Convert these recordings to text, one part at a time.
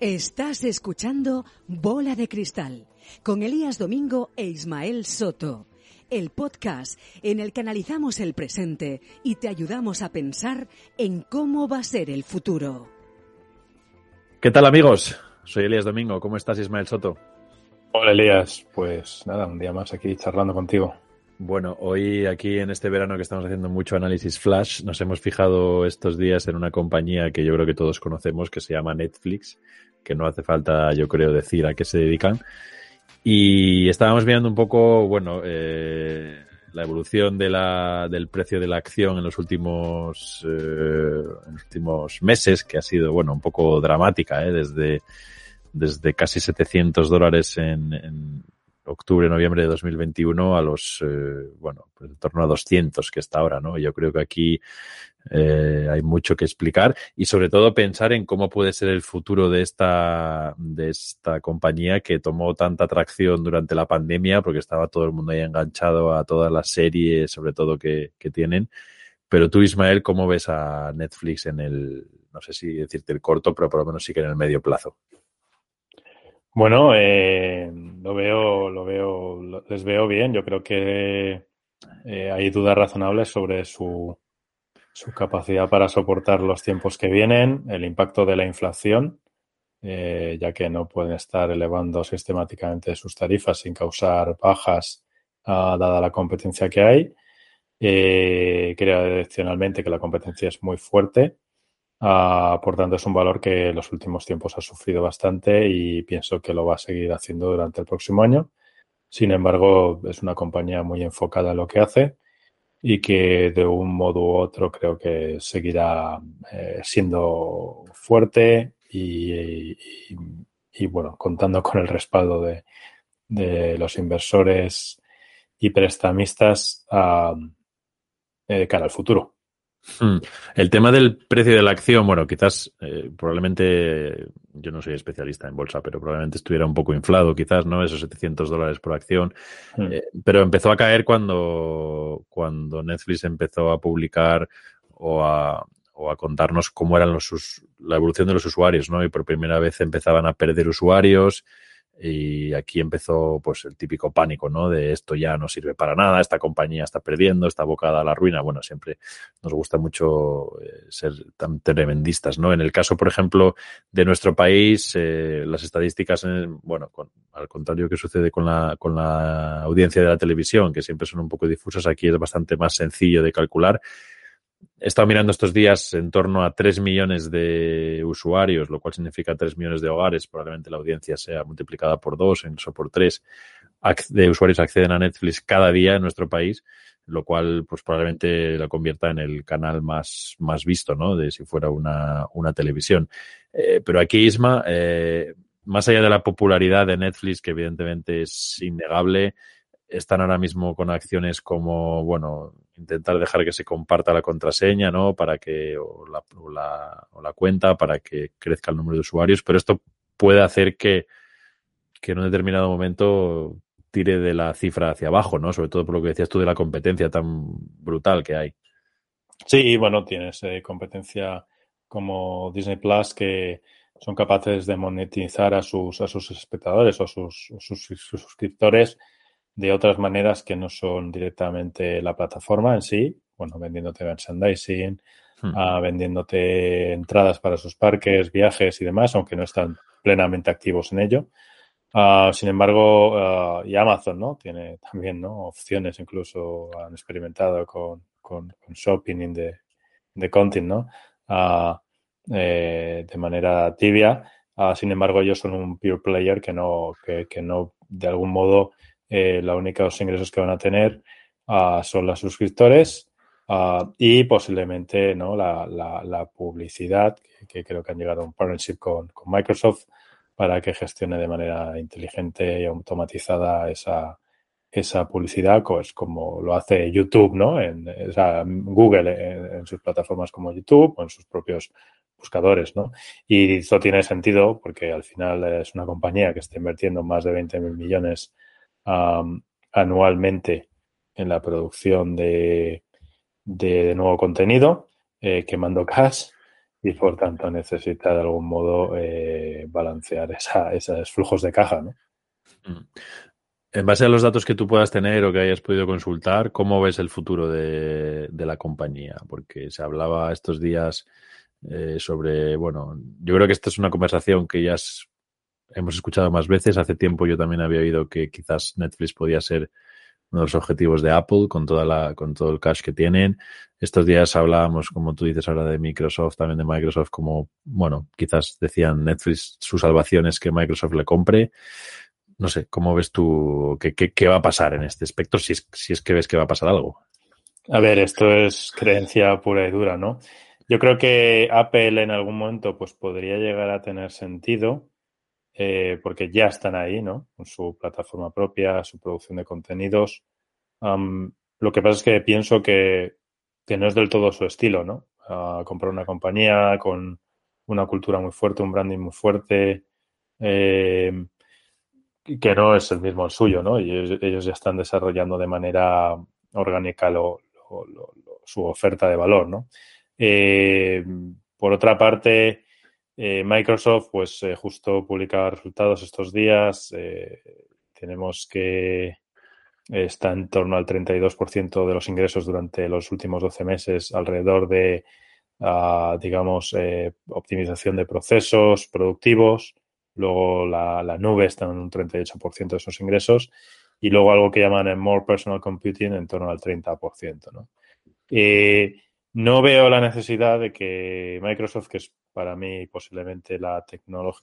Estás escuchando Bola de Cristal con Elías Domingo e Ismael Soto, el podcast en el que analizamos el presente y te ayudamos a pensar en cómo va a ser el futuro. ¿Qué tal amigos? Soy Elías Domingo, ¿cómo estás Ismael Soto? Hola Elías, pues nada, un día más aquí charlando contigo. Bueno, hoy aquí en este verano que estamos haciendo mucho análisis flash, nos hemos fijado estos días en una compañía que yo creo que todos conocemos, que se llama Netflix, que no hace falta, yo creo, decir a qué se dedican. Y estábamos viendo un poco, bueno, eh, la evolución de la, del precio de la acción en los últimos, eh, en los últimos meses, que ha sido, bueno, un poco dramática, ¿eh? desde, desde casi 700 dólares en, en octubre, noviembre de 2021 a los, eh, bueno, pues en torno a 200 que está ahora, ¿no? Yo creo que aquí eh, hay mucho que explicar y sobre todo pensar en cómo puede ser el futuro de esta, de esta compañía que tomó tanta atracción durante la pandemia porque estaba todo el mundo ahí enganchado a todas las series, sobre todo que, que tienen. Pero tú, Ismael, ¿cómo ves a Netflix en el, no sé si decirte el corto, pero por lo menos sí que en el medio plazo? Bueno, eh, lo veo, lo veo, les veo bien. Yo creo que eh, hay dudas razonables sobre su, su, capacidad para soportar los tiempos que vienen, el impacto de la inflación, eh, ya que no pueden estar elevando sistemáticamente sus tarifas sin causar bajas, uh, dada la competencia que hay. Eh, creo adicionalmente que la competencia es muy fuerte Por tanto, es un valor que en los últimos tiempos ha sufrido bastante y pienso que lo va a seguir haciendo durante el próximo año. Sin embargo, es una compañía muy enfocada en lo que hace y que de un modo u otro creo que seguirá eh, siendo fuerte y, bueno, contando con el respaldo de, de los inversores y prestamistas uh, de cara al futuro. Hmm. El tema del precio de la acción, bueno, quizás eh, probablemente, yo no soy especialista en bolsa, pero probablemente estuviera un poco inflado, quizás, ¿no? Esos 700 dólares por acción. Hmm. Eh, pero empezó a caer cuando, cuando Netflix empezó a publicar o a, o a contarnos cómo eran los, la evolución de los usuarios, ¿no? Y por primera vez empezaban a perder usuarios y aquí empezó pues el típico pánico, ¿no? De esto ya no sirve para nada, esta compañía está perdiendo, está abocada a la ruina. Bueno, siempre nos gusta mucho eh, ser tan tremendistas, ¿no? En el caso, por ejemplo, de nuestro país, eh, las estadísticas, en, bueno, con, al contrario que sucede con la, con la audiencia de la televisión, que siempre son un poco difusas, aquí es bastante más sencillo de calcular. He estado mirando estos días en torno a 3 millones de usuarios, lo cual significa 3 millones de hogares. Probablemente la audiencia sea multiplicada por 2, incluso por 3 de usuarios acceden a Netflix cada día en nuestro país, lo cual pues probablemente lo convierta en el canal más, más visto, ¿no? De si fuera una, una televisión. Eh, pero aquí, Isma, eh, más allá de la popularidad de Netflix, que evidentemente es innegable, están ahora mismo con acciones como, bueno, intentar dejar que se comparta la contraseña, ¿no? Para que, o la, o la, o la cuenta, para que crezca el número de usuarios, pero esto puede hacer que, que en un determinado momento tire de la cifra hacia abajo, ¿no? Sobre todo por lo que decías tú de la competencia tan brutal que hay. Sí, bueno, tienes eh, competencia como Disney Plus que son capaces de monetizar a sus, a sus espectadores o sus, sus, sus suscriptores de otras maneras que no son directamente la plataforma en sí, bueno, vendiéndote merchandising, hmm. uh, vendiéndote entradas para sus parques, viajes y demás, aunque no están plenamente activos en ello. Uh, sin embargo, uh, y Amazon, ¿no? Tiene también, ¿no? Opciones, incluso han experimentado con, con, con shopping de, de content, ¿no? Eh, de manera tibia. sin embargo, ellos son un pure player que no, que, que no, de algún modo, eh, los únicos ingresos que van a tener uh, son los suscriptores uh, y posiblemente ¿no? la, la, publicidad, que, que, creo que han llegado a un partnership con, con, Microsoft para que gestione de manera inteligente y automatizada esa, esa publicidad, pues como lo hace YouTube, ¿no? En, o sea, Google en, en, sus plataformas como YouTube o en sus propios buscadores, ¿no? Y eso tiene sentido porque al final es una compañía que está invirtiendo más de 20 mil millones anualmente en la producción de, de, nuevo contenido, eh, quemando cash y por tanto necesita de algún modo eh, balancear esa, esos flujos de caja. ¿no? Mm. En base a los datos que tú puedas tener o que hayas podido consultar, ¿cómo ves el futuro de, la compañía? Porque se hablaba estos días eh, sobre, bueno, yo creo que esta es una conversación que ya hemos escuchado más veces. Hace tiempo yo también había oído que quizás Netflix podía ser uno de los objetivos de Apple con toda la, con todo el cash que tienen. Estos días hablábamos, como tú dices ahora, de Microsoft, también de Microsoft, como, bueno, quizás decían Netflix, su salvación es que Microsoft le compre. No sé, ¿cómo ves tú qué, qué, va a pasar en este aspecto si es, si es que ves que va a pasar algo? A ver, esto es creencia pura y dura, ¿no? Yo creo que Apple en algún momento pues podría llegar a tener sentido eh, porque ya están ahí, ¿no? Con su plataforma propia, su producción de contenidos. lo que pasa es que pienso que, que, no es del todo su estilo, ¿no? comprar una compañía con una cultura muy fuerte, un branding muy fuerte, eh, que no es el mismo el suyo, ¿no? Y ellos, ya están desarrollando de manera orgánica su oferta de valor, ¿no? Eh, por otra parte, eh, Microsoft, pues eh, justo publicaba resultados estos días. Eh, tenemos que está en torno al 32% de los ingresos durante los últimos 12 meses, alrededor de, ah, digamos, optimización de procesos productivos. Luego la, nube está en un 38% de esos ingresos. Y luego algo que llaman More Personal Computing en torno al 30%. ¿no? no veo la necesidad de que Microsoft, que es para mí posiblemente la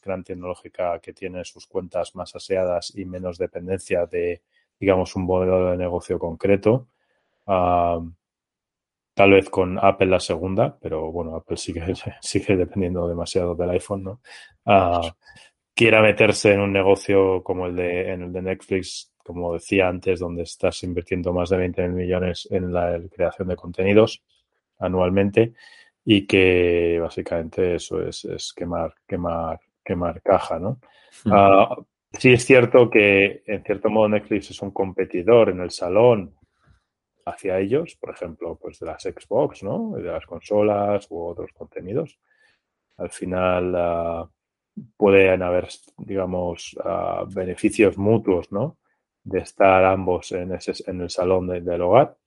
gran tecnológica que tiene sus cuentas más aseadas y menos dependencia de, digamos, un modelo de negocio concreto. tal vez con Apple la segunda, pero bueno, Apple sigue, sigue dependiendo demasiado del iPhone, ¿no? Ah, quiera meterse en un negocio como el de, en el de Netflix, como decía antes, donde estás invirtiendo más de 20 millones en la creación de contenidos anualmente y que básicamente eso es, es quemar, quemar, quemar caja, ¿no? Ah, sí es cierto que en cierto modo Netflix es un competidor en el salón hacia ellos, por ejemplo, pues de las Xbox, ¿no? De las consolas u otros contenidos. Al final uh, pueden haber, digamos, ah, beneficios mutuos, ¿no? De estar ambos en, ese, en el salón del hogar.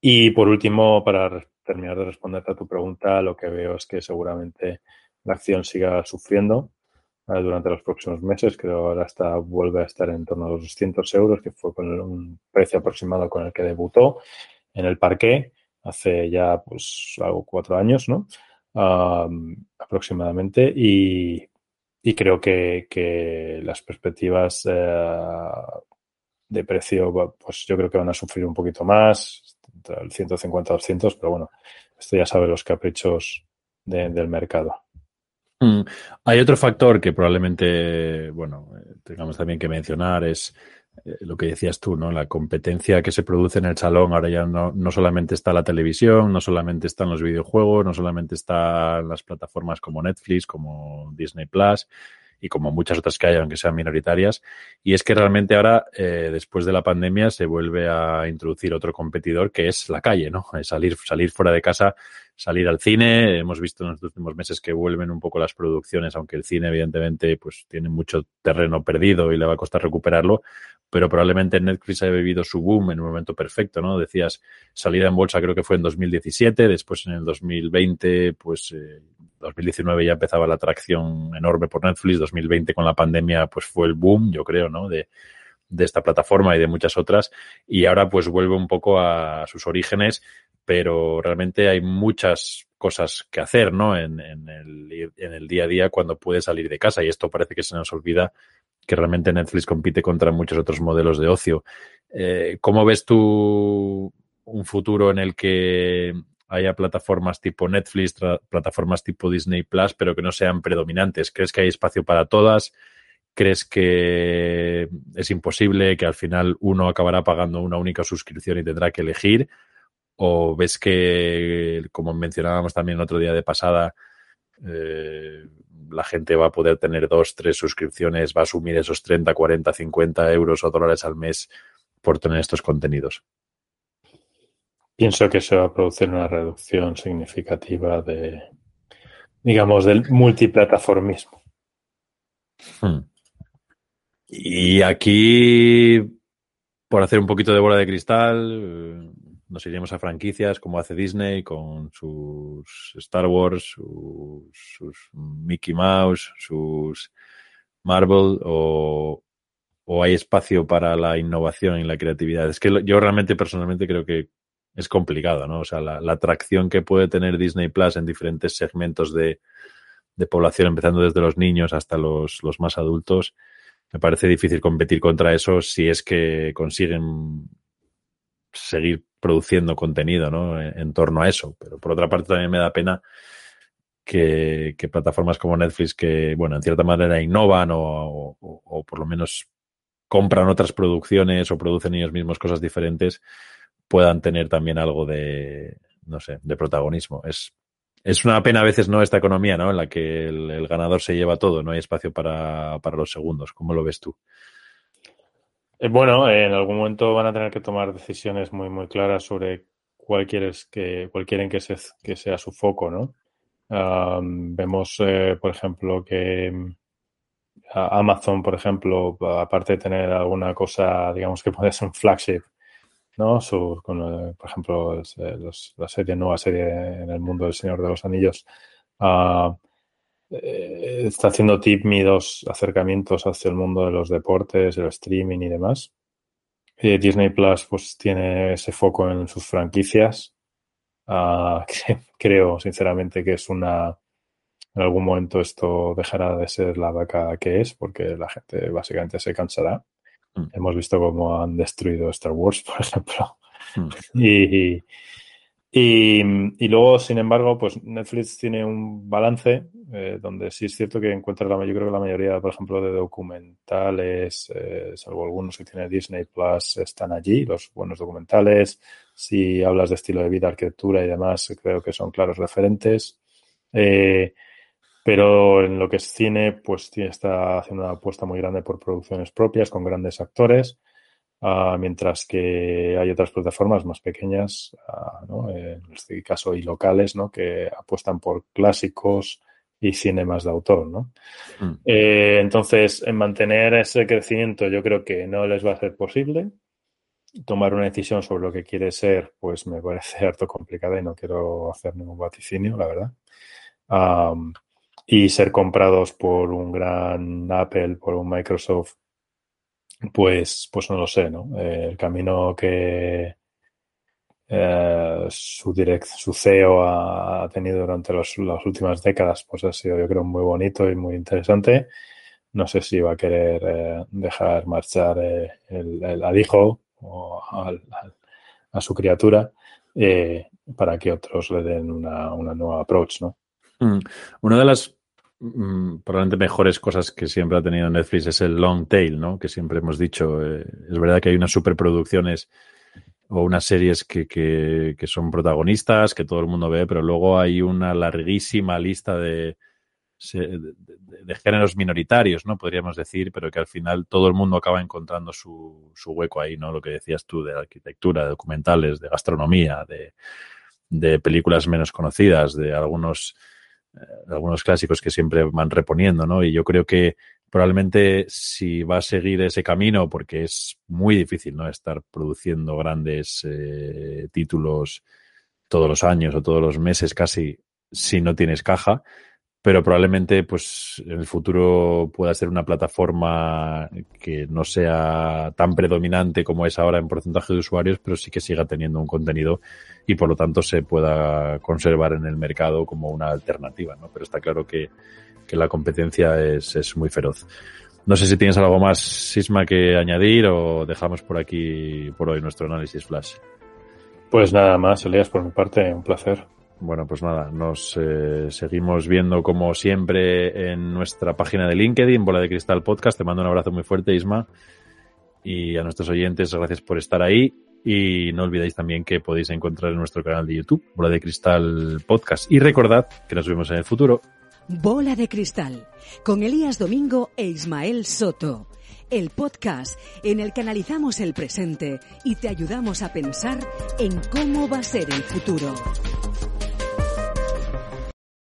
Y por último, para terminar de responderte a tu pregunta, lo que veo es que seguramente la acción siga sufriendo eh, durante los próximos meses. Creo ahora está, vuelve a estar en torno a los 200 euros, que fue con un precio aproximado con el que debutó en el parque hace ya pues algo cuatro años, ¿no? aproximadamente. Y, creo que, las perspectivas eh, de precio, pues yo creo que van a sufrir un poquito más el 150-200, pero bueno, esto ya sabe los caprichos del mercado. Mm. Hay otro factor que probablemente, bueno, eh, tengamos también que mencionar, es eh, lo que decías tú, ¿no? La competencia que se produce en el salón. Ahora ya no, no solamente está la televisión, no solamente están los videojuegos, no solamente están las plataformas como Netflix, como Disney Plus, y como muchas otras que hay, aunque sean minoritarias. Y es que realmente ahora, eh, después de la pandemia, se vuelve a introducir otro competidor que es la calle, ¿no? salir, salir fuera de casa, salir al cine. Hemos visto en los últimos meses que vuelven un poco las producciones, aunque el cine, evidentemente, pues tiene mucho terreno perdido y le va a costar recuperarlo. Pero probablemente Netflix ha vivido su boom en un momento perfecto, ¿no? Decías, salida en bolsa creo que fue en 2017, después en el 2020, pues eh, 2019 ya empezaba la atracción enorme por Netflix, 2020 con la pandemia pues fue el boom, yo creo, ¿no? De, esta plataforma y de muchas otras y ahora pues vuelve un poco a sus orígenes, pero realmente hay muchas cosas que hacer, ¿no? En, el, en el día a día cuando puede salir de casa y esto parece que se nos olvida que realmente Netflix compite contra muchos otros modelos de ocio. Eh, ¿Cómo ves tú un futuro en el que haya plataformas tipo Netflix, plataformas tipo Disney Plus, pero que no sean predominantes? ¿Crees que hay espacio para todas? ¿Crees que es imposible que al final uno acabará pagando una única suscripción y tendrá que elegir? ¿O ves que, como mencionábamos también otro día de pasada, eh, la gente va a poder tener dos, tres suscripciones, va a asumir esos 30, 40, 50 euros o dólares al mes por tener estos contenidos? Pienso que se va a producir una reducción significativa de, digamos, del multiplataformismo. Hmm. Y aquí, por hacer un poquito de bola de cristal, eh, nos iremos a franquicias como hace Disney con sus Star Wars, sus, Mickey Mouse, sus Marvel o, hay espacio para la innovación y la creatividad. Es que yo realmente personalmente creo que es complicado, ¿no? O sea, la, atracción que puede tener Disney Plus en diferentes segmentos de, población, empezando desde los niños hasta los, más adultos, me parece difícil competir contra eso si es que consiguen seguir produciendo contenido ¿no? en, torno a eso. Pero por otra parte también me da pena que, plataformas como Netflix, que bueno, en cierta manera innovan o, por lo menos compran otras producciones o producen ellos mismos cosas diferentes, puedan tener también algo de, no sé, de protagonismo. Es, es una pena a veces, ¿no? Esta economía, ¿no? En la que el, ganador se lleva todo, no hay espacio para, para, los segundos. ¿Cómo lo ves tú? Eh, bueno, en algún momento van a tener que tomar decisiones muy, muy claras sobre cuál, quieres que, cuál quieren que, que sea su foco, ¿no? vemos, eh, por ejemplo, que Amazon, por ejemplo, aparte de tener alguna cosa, digamos que puede ser un flagship ¿no? Su, con, por ejemplo, eh, la serie, nueva serie en el mundo del Señor de los Anillos, uh, está haciendo tímidos acercamientos hacia el mundo de los deportes, el streaming y demás. Disney Plus pues tiene ese foco en sus franquicias. Uh, creo, sinceramente, que es una... En algún momento esto dejará de ser la vaca que es, porque la gente básicamente se cansará. Mm. Hemos visto cómo han destruido Star Wars, por ejemplo. Mm. Y, y, luego, sin embargo, pues Netflix tiene un balance eh, donde sí es cierto que encuentra la, yo creo que la mayoría, por ejemplo, de documentales, eh, salvo algunos que tiene Disney Plus, están allí, los buenos documentales. Si hablas de estilo de vida, arquitectura y demás, creo que son claros referentes. Eh, pero en lo que es cine, pues está haciendo una apuesta muy grande por producciones propias con grandes actores, uh, mientras que hay otras plataformas más pequeñas, uh, en este caso y locales, ¿no? que apuestan por clásicos y cine más de autor. ¿no? Mm. Eh, entonces, en mantener ese crecimiento, yo creo que no les va a ser posible. Tomar una decisión sobre lo que quiere ser, pues me parece harto complicada y no quiero hacer ningún vaticinio, la verdad. Um, y ser comprados por un gran Apple, por un Microsoft, pues, pues no lo sé, ¿no? Eh, el camino que eh, su, direct, su CEO ha, tenido durante las últimas décadas, pues ha sido, yo creo, muy bonito y muy interesante. No sé si va a querer eh, dejar marchar el, el, hijo o a su criatura para que otros le den una, una nueva approach, ¿no? Mm. Una de las mm, probablemente mejores cosas que siempre ha tenido Netflix es el long tail, ¿no? Que siempre hemos dicho. Eh, es verdad que hay unas superproducciones o unas series que, que, son protagonistas, que todo el mundo ve, pero luego hay una larguísima lista de, de, géneros minoritarios, ¿no? Podríamos decir, pero que al final todo el mundo acaba encontrando su, su hueco ahí, ¿no? Lo que decías tú de arquitectura, de documentales, de gastronomía, de, películas menos conocidas, de algunos algunos clásicos que siempre van reponiendo, ¿no? Y yo creo que probablemente si va a seguir ese camino, porque es muy difícil, ¿no? Estar produciendo grandes eh, títulos todos los años o todos los meses casi si no tienes caja, pero probablemente pues en el futuro pueda ser una plataforma que no sea tan predominante como es ahora en porcentaje de usuarios, pero sí que siga teniendo un contenido y por lo tanto se pueda conservar en el mercado como una alternativa, ¿no? Pero está claro que, la competencia es, es muy feroz. No sé si tienes algo más, Sisma, que añadir o dejamos por aquí por hoy nuestro análisis flash. Pues nada más, Elías, por mi parte, un placer. Bueno, pues nada, nos eh, seguimos viendo como siempre en nuestra página de LinkedIn, Bola de Cristal Podcast. Te mando un abrazo muy fuerte, Isma. Y a nuestros oyentes, gracias por estar ahí. Y no olvidéis también que podéis encontrar en nuestro canal de YouTube, Bola de Cristal Podcast. Y recordad que nos vemos en el futuro. Bola de Cristal, con Elías Domingo e Ismael Soto. El podcast en el que analizamos el presente y te ayudamos a pensar en cómo va a ser el futuro.